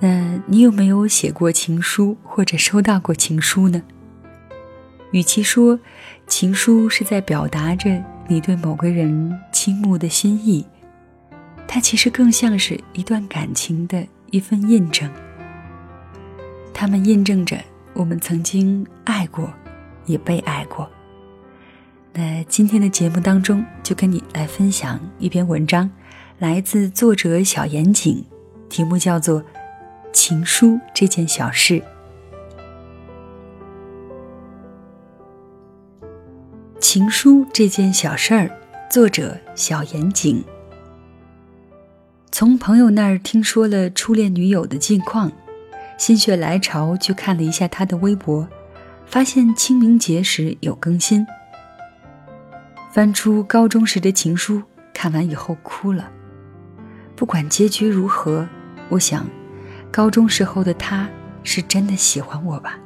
那你有没有写过情书或者收到过情书呢？与其说情书是在表达着你对某个人倾慕的心意。它其实更像是一段感情的一份印证，它们印证着我们曾经爱过，也被爱过。那今天的节目当中，就跟你来分享一篇文章，来自作者小严谨，题目叫做《情书这件小事》。情书这件小事儿，作者小严谨。从朋友那儿听说了初恋女友的近况，心血来潮去看了一下她的微博，发现清明节时有更新。翻出高中时的情书，看完以后哭了。不管结局如何，我想，高中时候的他是真的喜欢我吧。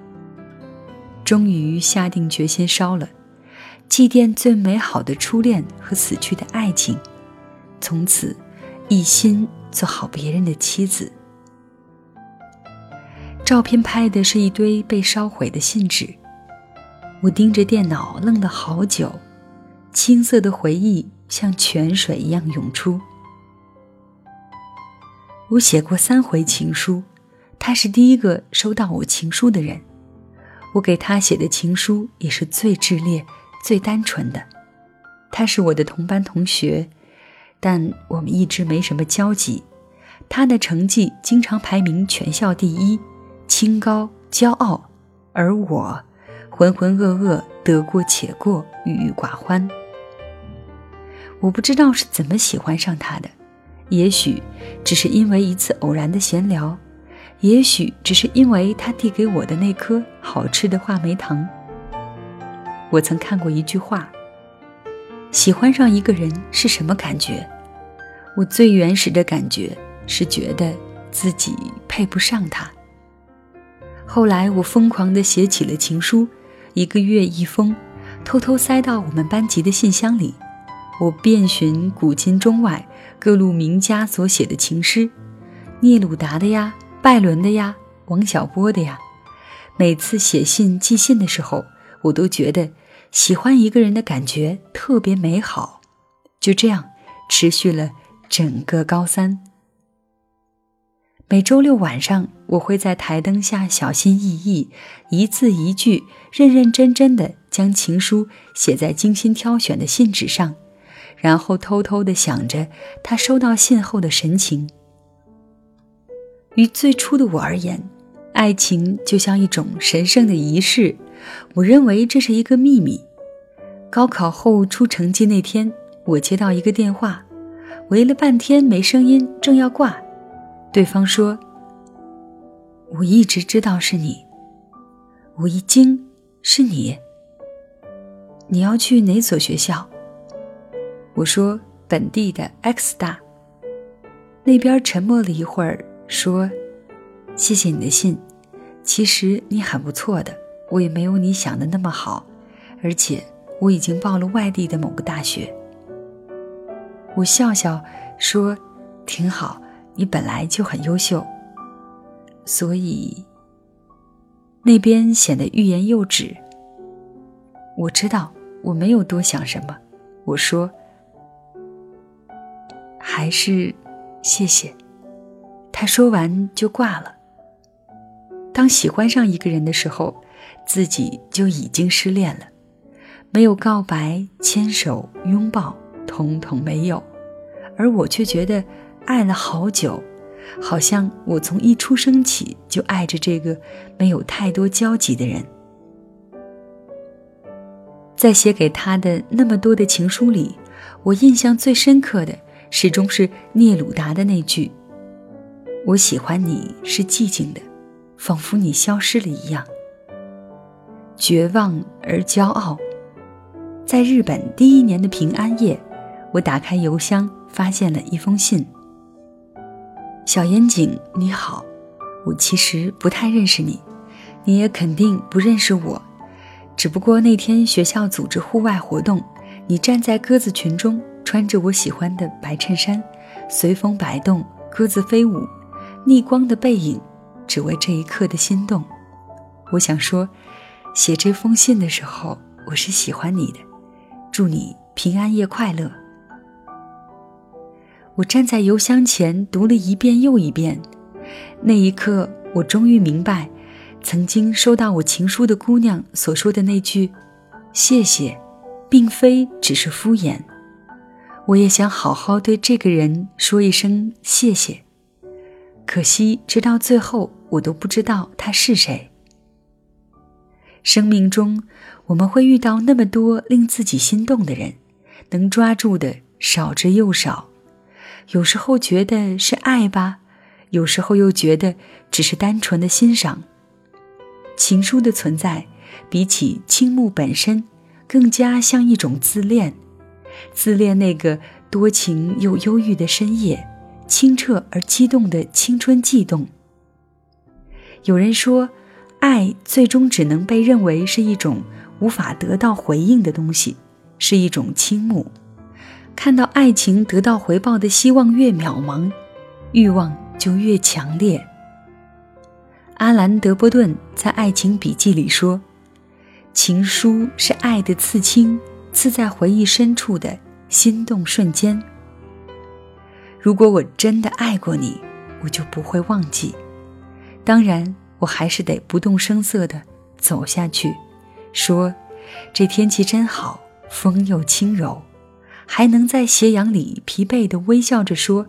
终于下定决心烧了，祭奠最美好的初恋和死去的爱情，从此。一心做好别人的妻子。照片拍的是一堆被烧毁的信纸，我盯着电脑愣了好久，青涩的回忆像泉水一样涌出。我写过三回情书，他是第一个收到我情书的人。我给他写的情书也是最炽烈、最单纯的。他是我的同班同学。但我们一直没什么交集，他的成绩经常排名全校第一，清高骄傲，而我浑浑噩噩，得过且过，郁郁寡欢。我不知道是怎么喜欢上他的，也许只是因为一次偶然的闲聊，也许只是因为他递给我的那颗好吃的话梅糖。我曾看过一句话：喜欢上一个人是什么感觉？我最原始的感觉是觉得自己配不上他。后来我疯狂地写起了情书，一个月一封，偷偷塞到我们班级的信箱里。我遍寻古今中外各路名家所写的情诗，聂鲁达的呀，拜伦的呀，王小波的呀。每次写信寄信的时候，我都觉得喜欢一个人的感觉特别美好。就这样持续了。整个高三，每周六晚上，我会在台灯下小心翼翼、一字一句、认认真真的将情书写在精心挑选的信纸上，然后偷偷的想着他收到信后的神情。于最初的我而言，爱情就像一种神圣的仪式，我认为这是一个秘密。高考后出成绩那天，我接到一个电话。喂了半天没声音，正要挂，对方说：“我一直知道是你。”我一惊：“是你？你要去哪所学校？”我说：“本地的 X 大。”那边沉默了一会儿，说：“谢谢你的信，其实你很不错的，我也没有你想的那么好，而且我已经报了外地的某个大学。”我笑笑说：“挺好，你本来就很优秀。”所以那边显得欲言又止。我知道我没有多想什么，我说：“还是谢谢。”他说完就挂了。当喜欢上一个人的时候，自己就已经失恋了，没有告白、牵手、拥抱。统统没有，而我却觉得爱了好久，好像我从一出生起就爱着这个没有太多交集的人。在写给他的那么多的情书里，我印象最深刻的始终是聂鲁达的那句：“我喜欢你是寂静的，仿佛你消失了一样。绝望而骄傲。在日本第一年的平安夜，我打开邮箱，发现了一封信。小严谨，你好，我其实不太认识你，你也肯定不认识我。只不过那天学校组织户外活动，你站在鸽子群中，穿着我喜欢的白衬衫，随风摆动，鸽子飞舞，逆光的背影，只为这一刻的心动。我想说。写这封信的时候，我是喜欢你的，祝你平安夜快乐。我站在邮箱前读了一遍又一遍，那一刻，我终于明白，曾经收到我情书的姑娘所说的那句“谢谢”，并非只是敷衍。我也想好好对这个人说一声谢谢，可惜直到最后，我都不知道他是谁。生命中，我们会遇到那么多令自己心动的人，能抓住的少之又少。有时候觉得是爱吧，有时候又觉得只是单纯的欣赏。情书的存在，比起倾慕本身，更加像一种自恋，自恋那个多情又忧郁的深夜，清澈而激动的青春悸动。有人说。爱最终只能被认为是一种无法得到回应的东西，是一种倾慕。看到爱情得到回报的希望越渺茫，欲望就越强烈。阿兰·德波顿在《爱情笔记》里说：“情书是爱的刺青，刺在回忆深处的心动瞬间。如果我真的爱过你，我就不会忘记。当然。”我还是得不动声色地走下去，说：“这天气真好，风又轻柔，还能在斜阳里疲惫地微笑着说，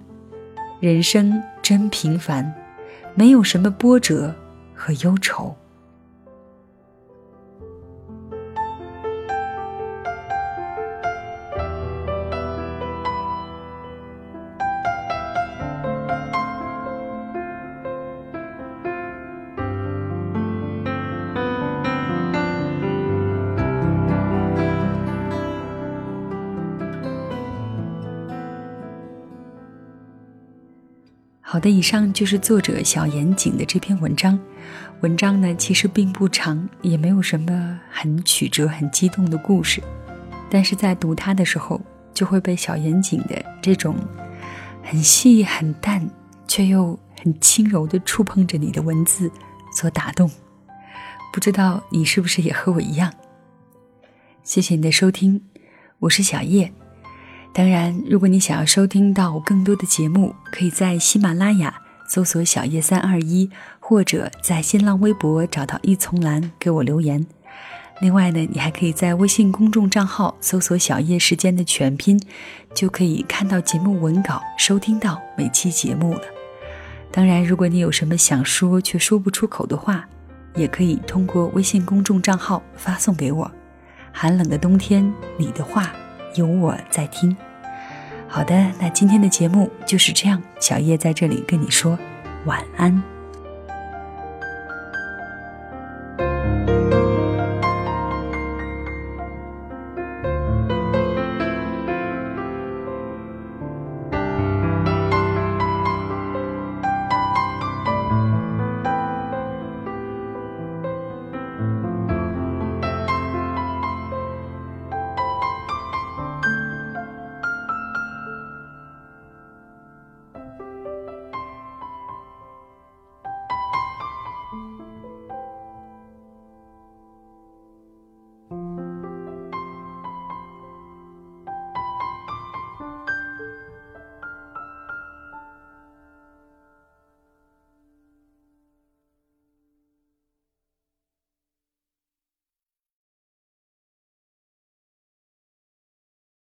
人生真平凡，没有什么波折和忧愁。”好的，以上就是作者小严谨的这篇文章。文章呢，其实并不长，也没有什么很曲折、很激动的故事，但是在读它的时候，就会被小严谨的这种很细、很淡却又很轻柔的触碰着你的文字所打动。不知道你是不是也和我一样？谢谢你的收听，我是小叶。当然，如果你想要收听到更多的节目，可以在喜马拉雅搜索“小叶三二一”，或者在新浪微博找到一丛蓝给我留言。另外呢，你还可以在微信公众账号搜索“小叶时间”的全拼，就可以看到节目文稿，收听到每期节目了。当然，如果你有什么想说却说不出口的话，也可以通过微信公众账号发送给我。寒冷的冬天，你的话有我在听。好的，那今天的节目就是这样。小叶在这里跟你说晚安。